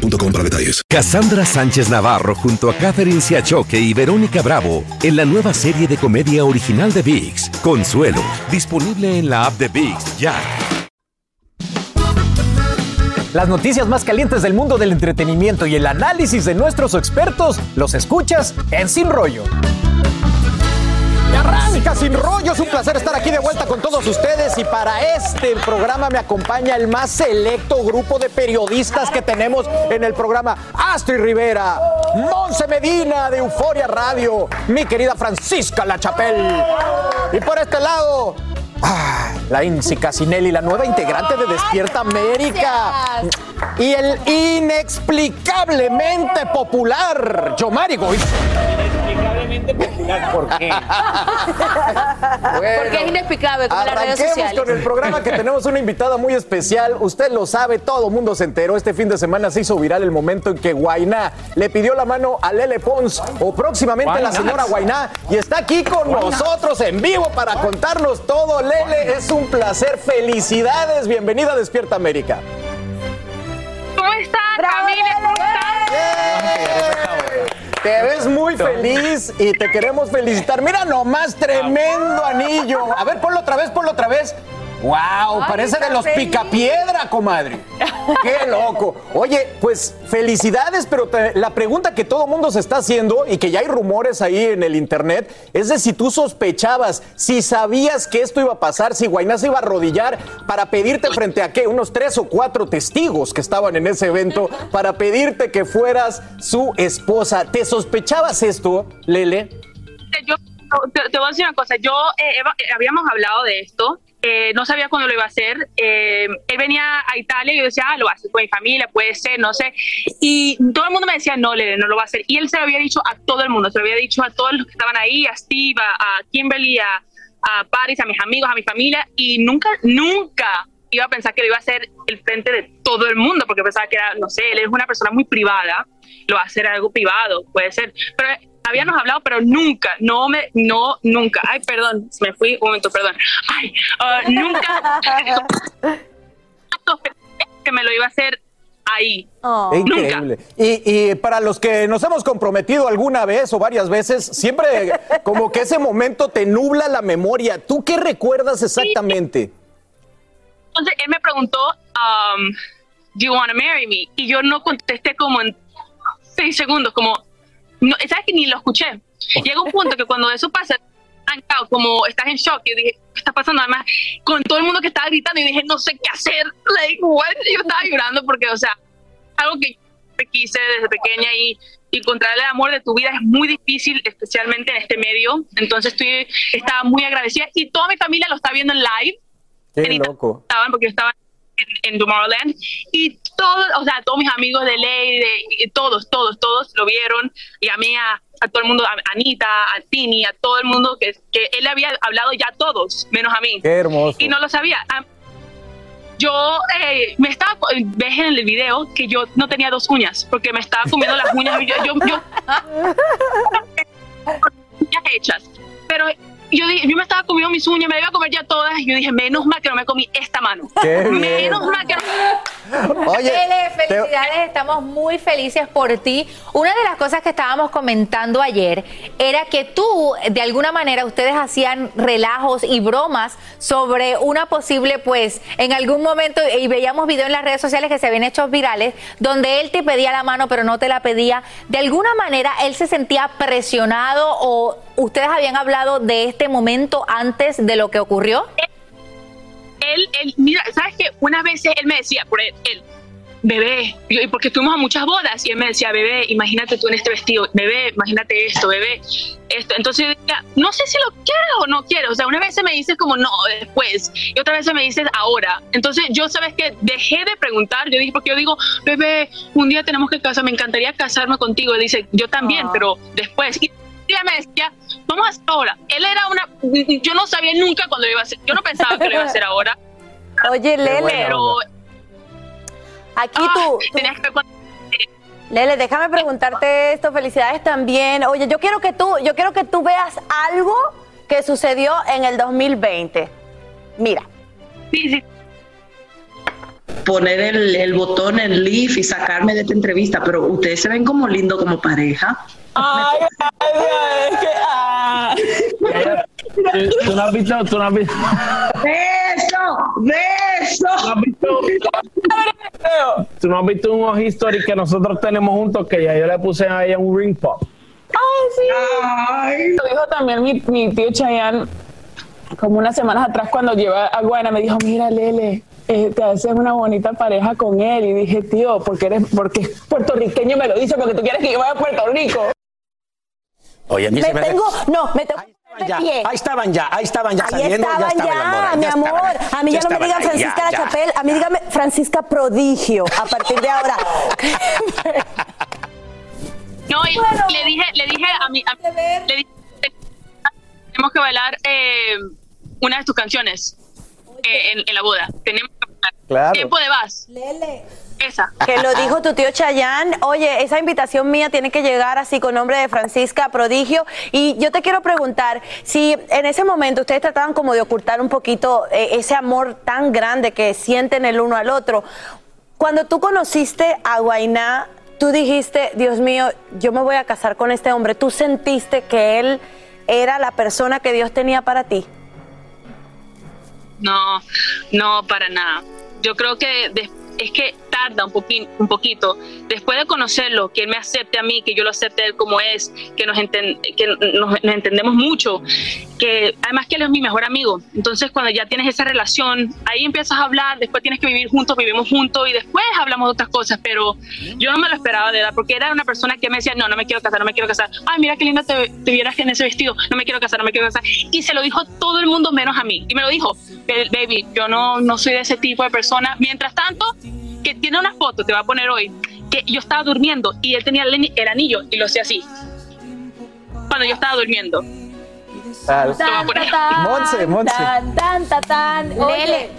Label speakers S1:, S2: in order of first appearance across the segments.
S1: boostmobile para detalles.
S2: Cassandra Sánchez Navarro junto a Catherine Siachoque y Verónica Bravo en la nueva serie de comedia original de VIX, Consuelo, disponible en la app de VIX ya.
S3: Las noticias más calientes del mundo del entretenimiento y el análisis de nuestros expertos los escuchas en Sin Rollo. Arranca sin rollo, es un placer estar aquí de vuelta con todos ustedes y para este programa me acompaña el más selecto grupo de periodistas que tenemos en el programa. Astrid Rivera, Monse Medina de Euforia Radio, mi querida Francisca La Chapelle. Y por este lado, ah, la Inci Casinelli, la nueva integrante de Despierta América. Y el inexplicablemente popular Yomari Goiz.
S4: Popular, ¿por qué?
S5: Porque es inexplicable con las redes sociales.
S3: con el programa que tenemos una invitada muy especial. Usted lo sabe, todo el mundo se enteró. Este fin de semana se hizo viral el momento en que Guainá le pidió la mano a Lele Pons o próximamente la señora Guainá y está aquí con nosotros en vivo para contarnos todo. Lele, es un placer. Felicidades. Bienvenida a Despierta América.
S6: ¿Cómo están, Camila? ¿Cómo están?
S3: Te ves muy feliz y te queremos felicitar. Mira nomás, tremendo anillo. A ver, ponlo otra vez, ponlo otra vez. ¡Wow! Parece de los picapiedra, comadre. ¡Qué loco! Oye, pues felicidades, pero te- la pregunta que todo mundo se está haciendo y que ya hay rumores ahí en el internet es de si tú sospechabas, si sabías que esto iba a pasar, si Guainá se iba a arrodillar para pedirte frente a qué, unos tres o cuatro testigos que estaban en ese evento para pedirte que fueras su esposa. ¿Te sospechabas esto, Lele?
S6: Yo te, te voy a decir una cosa. Yo eh, Eva, eh, habíamos hablado de esto. Eh, no sabía cuándo lo iba a hacer. eh, él venía a Italia y yo decía, ah, lo hacer con mi familia, puede ser, no sé. Y todo el mundo me decía, no, Lele, no lo va a hacer. Y él se lo había dicho a todo el mundo, se lo había dicho a todos los que estaban ahí, a Steve, a, a Kimberly, a, a Paris, a mis amigos, a mi familia. Y nunca, nunca iba a pensar que lo iba a hacer el frente de todo el mundo, porque pensaba que era, no sé, él es una persona muy privada, lo va a hacer algo privado, puede ser. Pero habíamos hablado, pero nunca, no me, no, nunca. Ay, perdón, me fui un momento, perdón. Ay, ah, nunca que me lo iba a hacer ahí.
S5: Oh.
S3: Increíble. Y, y para los que nos hemos comprometido alguna vez o varias veces, siempre como que ese momento te nubla la memoria. ¿Tú qué recuerdas exactamente?
S6: Entonces él me preguntó, um, ¿Do you want to marry me? Y yo no contesté como en seis segundos, como, no, ¿sabes que ni lo escuché? Llega un punto que cuando eso pasa, como estás en shock, yo dije, ¿qué está pasando? Además, con todo el mundo que estaba gritando, y dije, no sé qué hacer, like, what? Yo estaba llorando porque, o sea, algo que yo quise desde pequeña y encontrar el amor de tu vida es muy difícil, especialmente en este medio. Entonces estoy, estaba muy agradecida y toda mi familia lo está viendo en live
S3: Qué
S6: en
S3: loco.
S6: estaban porque yo estaba en, en Tomorrowland y todos, o sea, todos mis amigos de ley, de, todos, todos, todos lo vieron y a mí, a, a todo el mundo, a Anita, a Tini, a todo el mundo que, que él había hablado ya a todos, menos a mí.
S3: Qué hermoso.
S6: Y no lo sabía. Ah, Yo eh, me estaba, ves en el video que yo no tenía dos uñas porque me estaba comiendo las uñas. Yo, yo, yo- uñas hechas. Pero yo, dije, yo me estaba comiendo mis uñas, me iba a comer ya todas. Y yo dije, menos mal que no me comí esta mano.
S3: Qué bien.
S6: Menos mal que no.
S3: Oye,
S5: Lele,
S3: te-
S5: felicidades, estamos muy felices por ti. Una de las cosas que estábamos comentando ayer era que tú, de alguna manera, ustedes hacían relajos y bromas sobre una posible, pues, en algún momento, y veíamos videos en las redes sociales que se habían hecho virales, donde él te pedía la mano, pero no te la pedía. De alguna manera, él se sentía presionado o ustedes habían hablado de este momento antes de lo que ocurrió.
S6: él, él, mira, ¿sabes qué? Unas veces él me decía, por él, él, bebé, y porque estuvimos a muchas bodas y él me decía, bebé, imagínate tú en este vestido, bebé, imagínate esto, bebé, esto. Entonces yo decía, no sé si lo quiero o no quiero. O sea, una vez se me dice como no, después, y otra vez se me dice ahora. Entonces yo, ¿sabes que Dejé de preguntar, yo dije, porque yo digo, bebé, un día tenemos que casar, me encantaría casarme contigo. Y dice, yo también,
S5: Ah.
S6: pero después. Y ella me decía, vamos a hacer ahora. Él era una, yo no sabía nunca cuándo lo iba a hacer, yo no pensaba que lo iba a hacer ahora,
S7: Oye, Lele,
S6: pero
S7: aquí
S6: ah,
S7: tú, tú-
S6: tenías que
S7: Lele, déjame preguntarte esto, felicidades también. Oye, yo quiero que tú, yo quiero que tú veas algo que sucedió en el 2020. Mira,
S6: Sí, sí.
S8: poner el, el botón en leave y sacarme de esta entrevista, pero ustedes se ven como lindo como pareja.
S4: Ay, ay, es que. ah. ¿Tú, tú no has visto, tú no has visto,
S8: ¡Beso!
S4: tú
S8: ¡Beso!
S4: no has visto, tú no has visto un history que nosotros tenemos juntos que ya yo le puse a ella un ring pop.
S8: Ay.
S9: Lo dijo también mi, mi tío Chayanne como unas semanas atrás cuando lleva a Guayana, me dijo, mira Lele, eh, te haces una bonita pareja con él. Y dije, tío, porque eres, porque es puertorriqueño me lo dice, porque tú quieres que yo vaya a Puerto Rico.
S3: Oye, a mí
S7: me
S3: se me hace-
S7: tengo, no, me tengo
S3: ya, ahí estaban ya, ahí estaban ya
S7: Ahí
S3: saliendo,
S7: estaban
S3: estaba
S7: ya, mi
S3: ya
S7: amor.
S3: estaban,
S7: a mí ya, no me digan
S3: ahí,
S7: Francisca la. Chapel, a mí dígame Francisca Prodigio a partir de ahora.
S6: No, y le dije, le dije a mi, a- le dije, tenemos que bailar eh, una de tus canciones eh, en, en la boda. Tenemos.
S3: Claro.
S6: Tiempo de vas. Esa.
S7: Que lo dijo tu tío Chayán. Oye, esa invitación mía tiene que llegar así con nombre de Francisca Prodigio. Y yo te quiero preguntar si en ese momento ustedes trataban como de ocultar un poquito eh, ese amor tan grande que sienten el uno al otro. Cuando tú conociste a Guainá, tú dijiste, Dios mío, yo me voy a casar con este hombre. ¿Tú sentiste que él era la persona que Dios tenía para ti?
S6: No, no, para nada. Yo creo que es que tarda un, poquín, un poquito. Después de conocerlo, que él me acepte a mí, que yo lo acepte a él como es, que nos, enten- que nos, nos entendemos mucho, que además que él es mi mejor amigo. Entonces, cuando ya tienes esa relación, ahí empiezas a hablar, después tienes que vivir juntos, vivimos juntos y después hablamos de otras cosas. Pero yo no me lo esperaba de verdad, porque era una persona que me decía, no, no me quiero casar, no me quiero casar. Ay, mira qué linda te, te vieras en ese vestido, no me quiero casar, no me quiero casar. Y se lo dijo todo el mundo menos a mí. Y me lo dijo, "Ba- baby, yo no, no soy de ese tipo de persona. Mientras tanto, que tiene una foto, te va a poner hoy, que yo estaba durmiendo y él tenía el, el anillo y lo hacía así. Cuando yo estaba durmiendo. A poner.
S3: Monse, Monse.
S10: Tan, tan, tan, tan. Oye,
S5: Lele,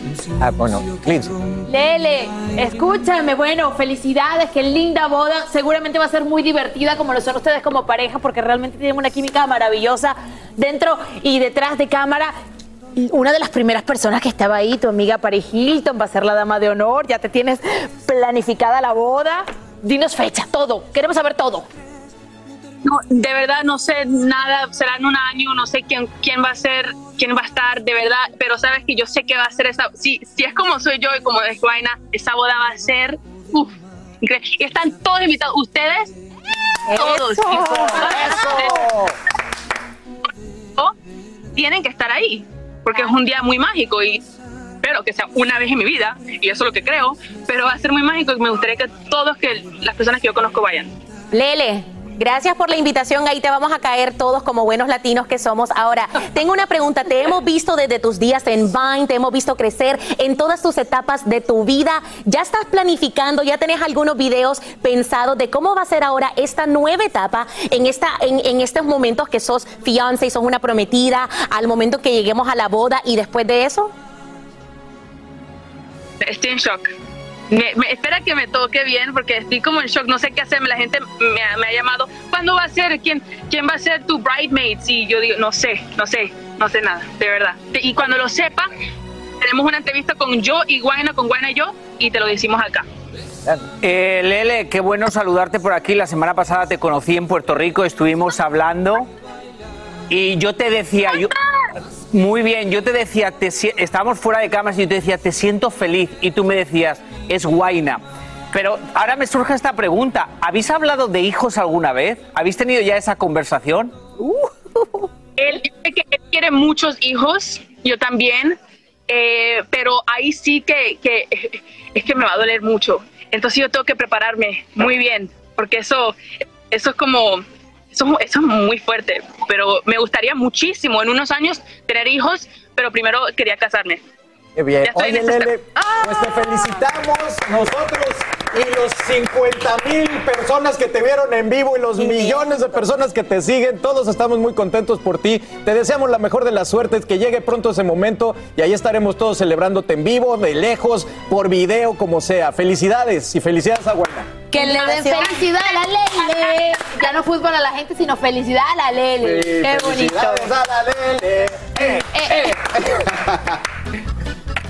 S3: Ah, bueno, Clint.
S10: Lele, escúchame, bueno, felicidades, qué linda boda. Seguramente va a ser muy divertida como lo son ustedes como pareja, porque realmente tienen una química maravillosa dentro y detrás de cámara. Una de las primeras personas que estaba ahí, tu amiga Paris Hilton, va a ser la dama de honor. Ya te tienes planificada la boda. Dinos fecha, todo. Queremos saber todo.
S6: No, de verdad no sé nada, será en un año, no sé quién, quién va a ser, quién va a estar, de verdad, pero sabes que yo sé que va a ser esa, si, si es como soy yo y como es Guaina, esa boda va a ser, uff, increíble. Y están todos invitados, ustedes, todos, Oh, tienen que estar ahí, porque es un día muy mágico y espero que sea una vez en mi vida, y eso es lo que creo, pero va a ser muy mágico y me gustaría que todos, que las personas que yo conozco vayan.
S11: Lele, gracias por la invitación. Ahí te vamos a caer todos como buenos latinos que somos. Ahora, tengo una pregunta. Te hemos visto desde tus días en Vine, te hemos visto crecer en todas tus etapas de tu vida. ¿Ya estás planificando, ya tenés algunos videos pensados de cómo va a ser ahora esta nueva etapa en, esta, en, en estos momentos que sos fiance y sos una prometida, al momento que lleguemos a la boda y después de eso?
S6: Estoy en shock. Me, espera que me toque bien porque estoy como en shock, no sé qué hacerme. La gente me, ha- llamado, ¿cuándo va a ser? ¿Quién, ¿Quién va a ser tu bridesmaids? Y yo digo, no sé, no sé, no sé nada, de verdad. Y cuando lo sepa, tenemos una entrevista con yo y Guayna, con Guayna y yo, y te lo decimos acá.
S12: Eh, Lele, qué bueno saludarte por aquí. La semana pasada te conocí en Puerto Rico, estuvimos hablando y yo te decía, yo, muy bien, yo te decía, te estábamos fuera de cámaras y yo te decía, te siento feliz y tú me decías, es guaina. Pero ahora me surge esta pregunta, ¿habéis hablado de hijos alguna vez? ¿Habéis tenido ya esa conversación?
S6: Él, sé que él quiere muchos hijos, yo también, eh, pero ahí sí que, que es que me va a doler mucho. entonces yo tengo que prepararme muy bien, porque eso, eso es como, eso, eso es muy fuerte, pero me gustaría muchísimo en unos años tener hijos, pero primero quería casarme.
S3: Qué bien. Oye, Lele, pues te felicitamos nosotros y los 50 mil personas que te vieron en vivo y los millones de personas que te siguen. Todos estamos muy contentos por ti. Te deseamos la mejor de las suertes, que llegue pronto ese momento y ahí estaremos todos celebrándote en vivo, de lejos, por video, como sea. Felicidades y felicidades a Wanda.
S10: Que le den felicidad a la Lele. Ya no fútbol a la gente, sino felicidad a la Lele.
S3: Sí,
S10: Qué bonito.
S3: felicidades a la Lele. Eh, eh.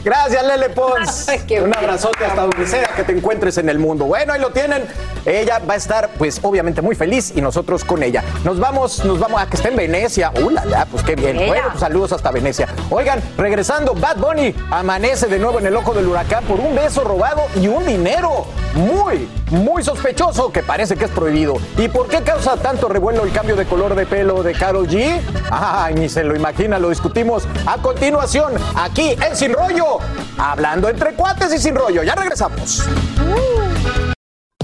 S3: Gracias, Lele Pons. Un abrazote hasta donde sea que te encuentres en el mundo. Bueno, ahí lo tienen. Ella va a estar, pues, obviamente muy feliz y nosotros con ella. Nos vamos, nos vamos a que esté en Venecia. ¡Uh, la, la! Pues qué bien.
S5: Ella.
S3: Bueno, pues, saludos hasta Venecia. Oigan, regresando, Bad Bunny amanece de nuevo en el ojo del huracán por un beso robado y un dinero muy, muy sospechoso que parece que es prohibido. ¿Y por qué causa tanto revuelo el cambio de color de pelo de Karol G? Ay, ni se lo imagina, lo discutimos a continuación aquí en Sin Rollo. Hablando entre cuates y sin rollo. Ya regresamos.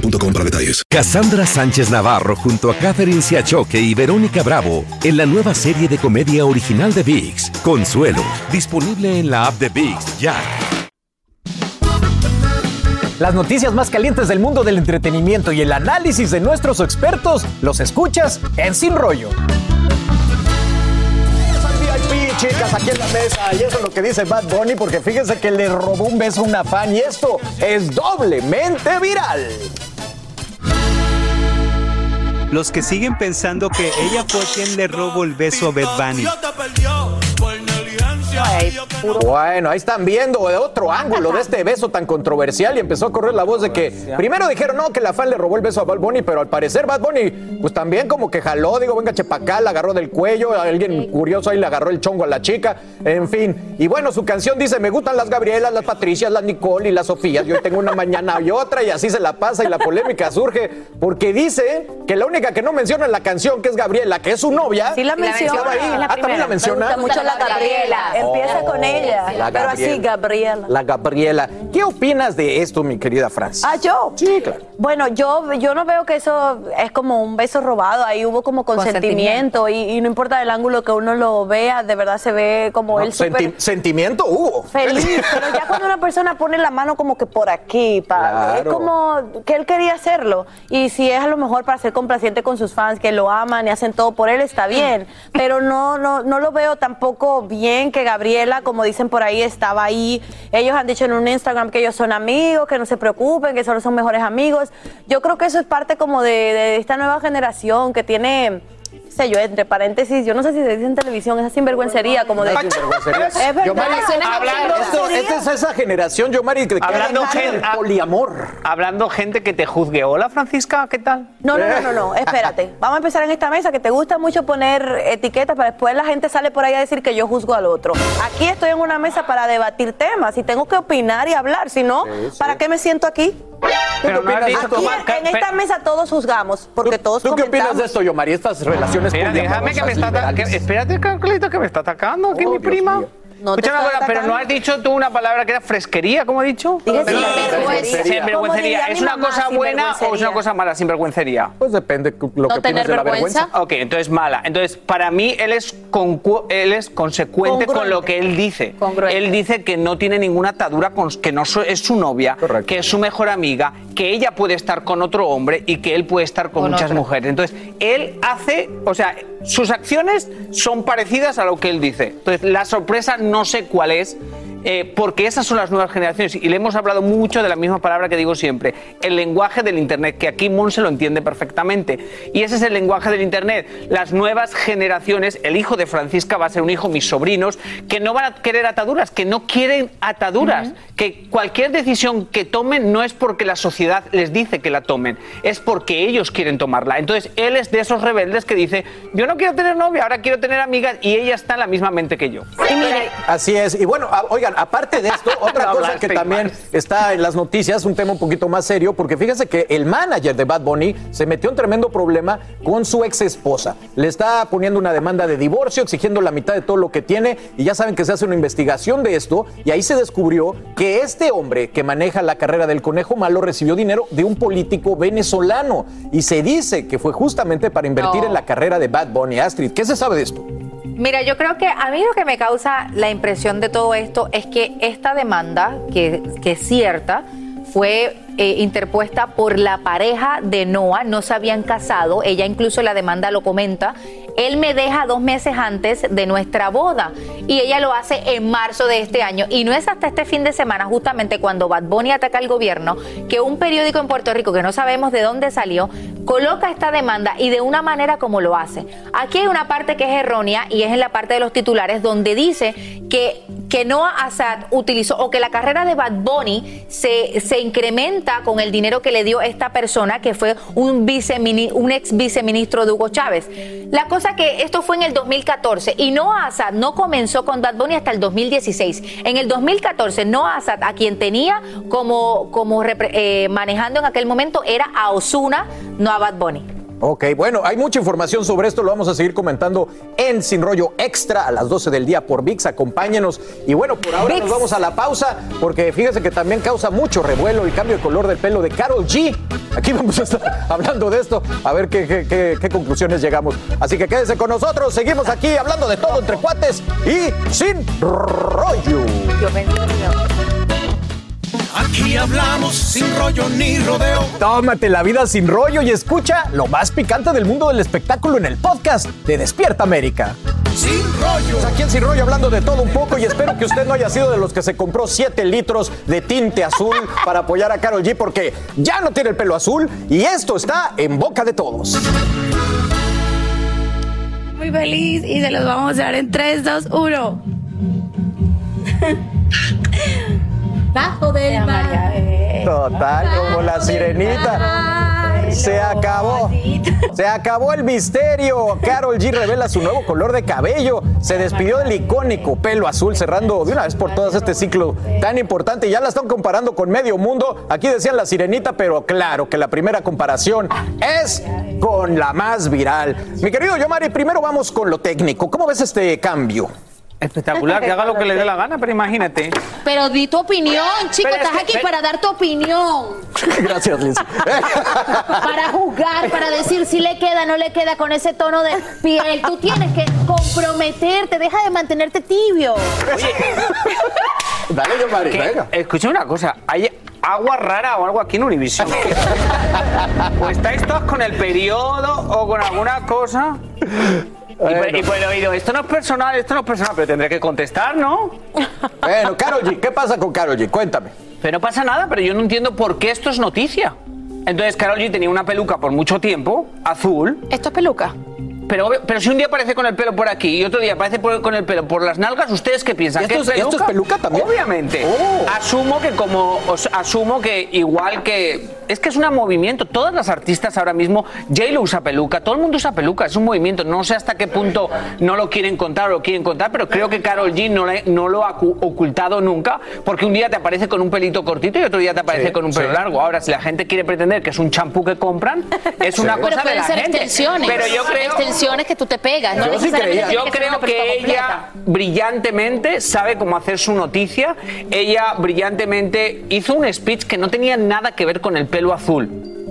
S1: boostmobile.com para detalles.
S2: Cassandra Sánchez Navarro junto a Catherine Siachoque y Verónica Bravo en la nueva serie de comedia original de VIX, Consuelo, disponible en la app de VIX ya.
S3: Las noticias más calientes del mundo del entretenimiento y el análisis de nuestros expertos los escuchas en Sin Rollo. VIP, chicas, aquí en la mesa. Y eso es lo que dice Bad Bunny, porque fíjense que le robó un beso a una fan y esto es doblemente viral.
S13: Los que siguen pensando que ella fue quien le robó el beso a Bad Bunny.
S3: Bueno, ahí están viendo de otro ángulo de este beso tan controversial y empezó a correr la voz de que primero dijeron no, que la fan le robó el beso a Bad Bunny, pero al parecer Bad Bunny pues también como que jaló, digo, venga chepacá, la agarró del cuello, alguien curioso ahí le agarró el chongo a la chica, en fin. Y bueno, su canción dice, me gustan las Gabrielas, las Patricias, las Nicole y las Sofías, yo tengo una mañana y otra y así se la pasa y la polémica surge porque dice que la única que no menciona en la canción, que es Gabriela, que es su novia,
S7: Sí la menciona.
S3: estaba ahí.
S7: La
S3: Ah, también la menciona.
S7: Me gusta mucho la Gabriela. Empieza con ella.
S3: La
S7: pero así,
S3: Gabriela. La Gabriela. ¿Qué opinas de esto, mi querida Franz?
S7: Ah, yo.
S3: Sí, claro.
S7: Bueno, yo, yo no veo que eso es como un beso robado. Ahí hubo como consentimiento. Y, y no importa el ángulo que uno lo vea, de verdad se ve como él
S3: Senti- sentimiento hubo.
S7: feliz. Pero ya cuando una persona pone la mano como que por aquí, pa, es
S3: Claro.
S7: como que él quería hacerlo. Y si es a lo mejor para ser complaciente con sus fans, que lo aman y hacen todo por él, está bien. Pero no, no, no lo veo tampoco bien que Gabriela, como dicen por ahí, estaba ahí. Ellos han dicho en un Instagram que ellos son amigos, que no se preocupen, que solo son mejores amigos. Yo creo que eso es parte como de, de esta nueva generación que tiene sé yo, entre paréntesis, yo no sé si se dice en televisión, esa sinvergüencería como de...
S3: Esa sinvergüencería.
S7: Es verdad.
S3: Yomari,
S12: hablando-
S3: esto- esta es esa generación, yo, Mari, que
S12: Hablando
S3: que
S12: gen-
S3: el poliamor.
S12: Hablando gente que te juzgue. Hola, Francisca, ¿qué tal?
S7: No, no, no, no, no, espérate. Vamos a empezar en esta mesa que te gusta mucho poner etiquetas para después la gente sale por ahí a decir que yo juzgo al otro. Aquí estoy en una mesa para debatir temas y tengo que opinar y hablar, si no, ¿para qué me siento aquí?
S12: Pero no
S7: Aquí en, en esta mesa todos juzgamos, porque todos
S3: ¿Tú qué opinas
S7: comentamos.
S3: de esto, Yomari? Estas relaciones
S12: Mira, déjame que me está que- espérate, Carlito, que me está atacando aquí
S3: Oh,
S12: mi
S3: Dios
S12: prima.
S3: mío.
S7: No
S12: cosa, pero no has dicho tú una palabra que era fresquería, ¿cómo he dicho?
S7: Dije.
S12: Sinvergüencería.
S7: Como
S12: ¿Es una cosa buena o es una cosa mala, sinvergüencería?
S3: Pues depende lo que opinas de la
S10: vergüenza.
S12: Ok, entonces mala. Entonces, para mí, él es, concu- él es consecuente con lo que él dice. Él dice que no tiene ninguna atadura, con, que no es su novia,
S3: Correcto.
S12: que es su mejor amiga, que ella puede estar con otro hombre y que él puede estar con,
S10: Con
S12: muchas
S10: otra.
S12: mujeres. Entonces, él hace, o sea, sus acciones son parecidas a lo que él dice. Entonces, la sorpresa no sé cuál es. Eh, porque esas son las nuevas generaciones. Y le hemos hablado mucho de la misma palabra que digo siempre, el lenguaje del Internet, que aquí Monse lo entiende perfectamente. Y ese es el lenguaje del Internet. Las nuevas generaciones, el hijo de Francisca va a ser un hijo, mis sobrinos, que no van a querer ataduras, que no quieren ataduras, que cualquier decisión que tomen no es porque la sociedad les dice que la tomen, es porque ellos quieren tomarla. Entonces, él es de esos rebeldes que dice, yo no quiero tener novia, ahora quiero tener amigas, y ella está en la misma mente que yo.
S3: Así es. Y bueno, a- oigan, aparte de esto, otra
S12: No
S3: cosa que también está en las noticias, un tema un poquito más serio, porque fíjese que el manager de Bad Bunny se metió en tremendo problema con su ex esposa. Le está poniendo una demanda de divorcio, exigiendo la mitad de todo lo que tiene, y ya saben que se hace una investigación de esto, y ahí se descubrió que este hombre que maneja la carrera del conejo malo recibió dinero de un político venezolano, y se dice que fue justamente para invertir
S5: No.
S3: en la carrera de Bad Bunny. Astrid, ¿qué se sabe de esto?
S5: Mira, yo creo que a mí lo que me causa la impresión de todo esto es que esta demanda, que, que es cierta, fue eh, interpuesta por la pareja de Noah, no se habían casado, ella incluso la demanda lo comenta, él me deja dos meses antes de nuestra boda y ella lo hace en marzo de este año y no es hasta este fin de semana, justamente cuando Bad Bunny ataca al gobierno, que un periódico en Puerto Rico, que no sabemos de dónde salió, coloca esta demanda y de una manera como lo hace. Aquí hay una parte que es errónea y es en la parte de los titulares donde dice que, que Noah Assad utilizó o que la carrera de Bad Bunny se, se incrementa con el dinero que le dio esta persona que fue un, un ex viceministro de Hugo Chávez. La cosa que esto fue en el 2014 y Noah Assad no comenzó con Bad Bunny hasta el 2016. En el 2014 Noah Assad a quien tenía como, como eh, manejando en aquel momento era a Osuna, no a Bad Bunny.
S3: Ok, bueno, hay mucha información sobre esto, lo vamos a seguir comentando en Sin Rollo Extra a las 12 del día por VIX, acompáñenos. Y bueno, por ahora nos vamos a la pausa, porque fíjense que también causa mucho revuelo el cambio de color del pelo de Carol G. Aquí vamos a estar hablando de esto, a ver qué, qué- qué- qué conclusiones llegamos. Así que quédense con nosotros, seguimos aquí hablando de todo entre cuates y sin rollo.
S14: Aquí hablamos sin rollo ni rodeo.
S3: Tómate la vida sin rollo y escucha lo más picante del mundo del espectáculo en el podcast de Despierta América.
S14: Sin rollo.
S3: Aquí en Sin Rollo hablando de todo un poco y espero que usted no haya sido de los que se compró 7 litros de tinte azul para apoyar a Carol G porque ya no tiene el pelo azul y esto está en boca de todos.
S15: Muy feliz y se los vamos a dar en 3, 2, 1. Bajo del mar.
S3: Total, como la sirenita. Se acabó. Se acabó el misterio. Carol G revela su nuevo color de cabello. Se despidió del icónico pelo azul, cerrando de una vez por todas este ciclo tan importante. Ya la están comparando con medio mundo. Aquí decían la sirenita, pero claro que la primera comparación es con la más viral. Mi querido Yomari, primero vamos con lo técnico. ¿Cómo ves este cambio?
S12: Espectacular, que haga lo que le dé la gana, pero imagínate.
S10: Pero di tu opinión, chico,
S12: Pero es
S10: estás
S12: que-
S10: aquí
S12: pero-
S10: para dar tu opinión,
S3: Gracias, Liz.
S10: para juzgar, para decir si le queda, no le queda con ese tono de piel. Tú tienes que comprometerte, deja de mantenerte tibio.
S3: Dale, Yomari,
S12: Que-
S3: venga.
S12: Escucha una cosa, hay agua rara o algo aquí en Univision. o estáis todos con el periodo o con alguna cosa. Y por, y por el oído, esto no es personal, esto no es personal, pero tendré que contestar, ¿no?
S3: Bueno, Carol G, ¿qué pasa con Carol G? Cuéntame.
S12: Pero no pasa nada, pero yo no entiendo por qué esto es noticia. Entonces, Carol G tenía una peluca por mucho tiempo, azul.
S11: ¿Esto es peluca?
S12: Pero, obvio- pero si un día aparece con el pelo por aquí y otro día aparece por- con el pelo por las nalgas, ¿ustedes qué piensan?
S3: ¿Y
S12: ¿Que
S3: esto es- esto es peluca también?
S12: Obviamente.
S3: Oh.
S12: Asumo que como os asumo que igual que es que es un movimiento. Todas las artistas ahora mismo, J-Lo usa peluca, todo el mundo usa peluca, es un movimiento. No sé hasta qué punto no lo quieren contar o lo quieren contar, pero creo que Carol G no, le- no lo ha cu- ocultado nunca, porque un día te aparece con un pelito cortito y otro día te aparece
S3: Sí,
S12: con un pelo
S3: sí.
S12: largo. Ahora, si la gente quiere pretender que es un champú que compran, es una
S3: Sí.
S12: cosa
S10: Pero
S12: de
S10: pueden
S12: la
S10: ser
S12: gente. Pero yo creo
S10: que tú te pegas. No
S3: Yo sí creía.
S12: yo
S10: que
S12: creo que ella brillantemente sabe cómo hacer su noticia. Ella brillantemente hizo un speech que no tenía nada que ver con el pelo azul.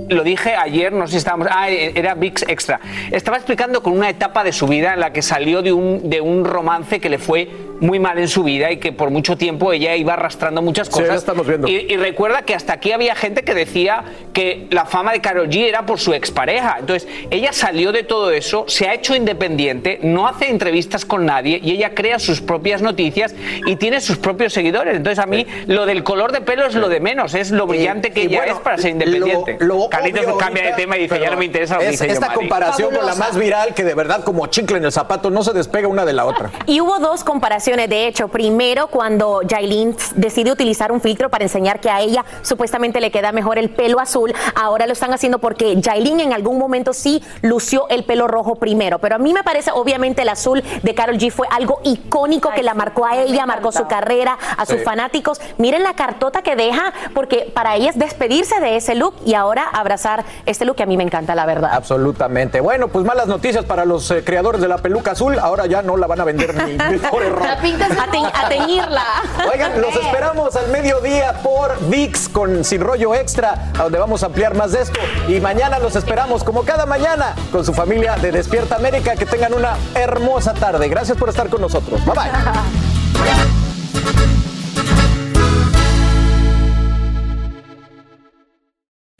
S12: Lo dije ayer, no sé si estábamos. Ah, era VIX Extra. Estaba explicando con una etapa de su vida en la que salió de un, de un romance que le fue muy mal en su vida y que por mucho tiempo ella iba arrastrando muchas
S3: Sí,
S12: cosas.
S3: ya estamos viendo.
S12: Y, y recuerda que hasta aquí había gente que decía que la fama de Karol G era por su expareja. Entonces, ella salió de todo eso, se ha hecho independiente, no hace entrevistas con nadie y ella crea sus propias noticias y tiene sus propios seguidores. Entonces, a mí lo del color de pelo es lo de menos, es lo brillante que
S3: y
S12: ella
S3: bueno,
S12: es para ser independiente.
S3: lo- lo
S12: Carlitos
S3: obvio
S12: cambia de
S3: ahorita,
S12: tema y dice, ya no me interesa lo que
S3: es
S12: dice
S3: Esta
S12: Yomari".
S3: comparación con la
S7: Fabulosa.
S3: más viral que de verdad como chicle en el zapato no se despega una de la otra.
S11: Y hubo dos comparaciones, de hecho. Primero, cuando Jailin decide utilizar un filtro para enseñar que a ella supuestamente le queda mejor el pelo azul, ahora lo están haciendo porque Jailin en algún momento sí lució el pelo rojo primero. Pero a mí me parece, obviamente, el azul de Carol G fue algo icónico que la marcó a ella, marcó su carrera, a sus
S3: Sí.
S11: fanáticos. Miren la cartota que deja, porque para ella es despedirse de ese look y ahora abrazar este look que a mí me encanta, la verdad.
S3: Absolutamente. Bueno, pues malas noticias para los eh, creadores de la peluca azul. Ahora ya no la van a vender ni error.
S10: La pintas
S11: A, te- a teñirla.
S3: Oigan, los esperamos al mediodía por VIX con Sin Rollo Extra, a donde vamos a ampliar más de esto. Y mañana los esperamos, como cada mañana, con su familia de Despierta América. Que tengan una hermosa tarde. Gracias por estar con nosotros. Bye bye.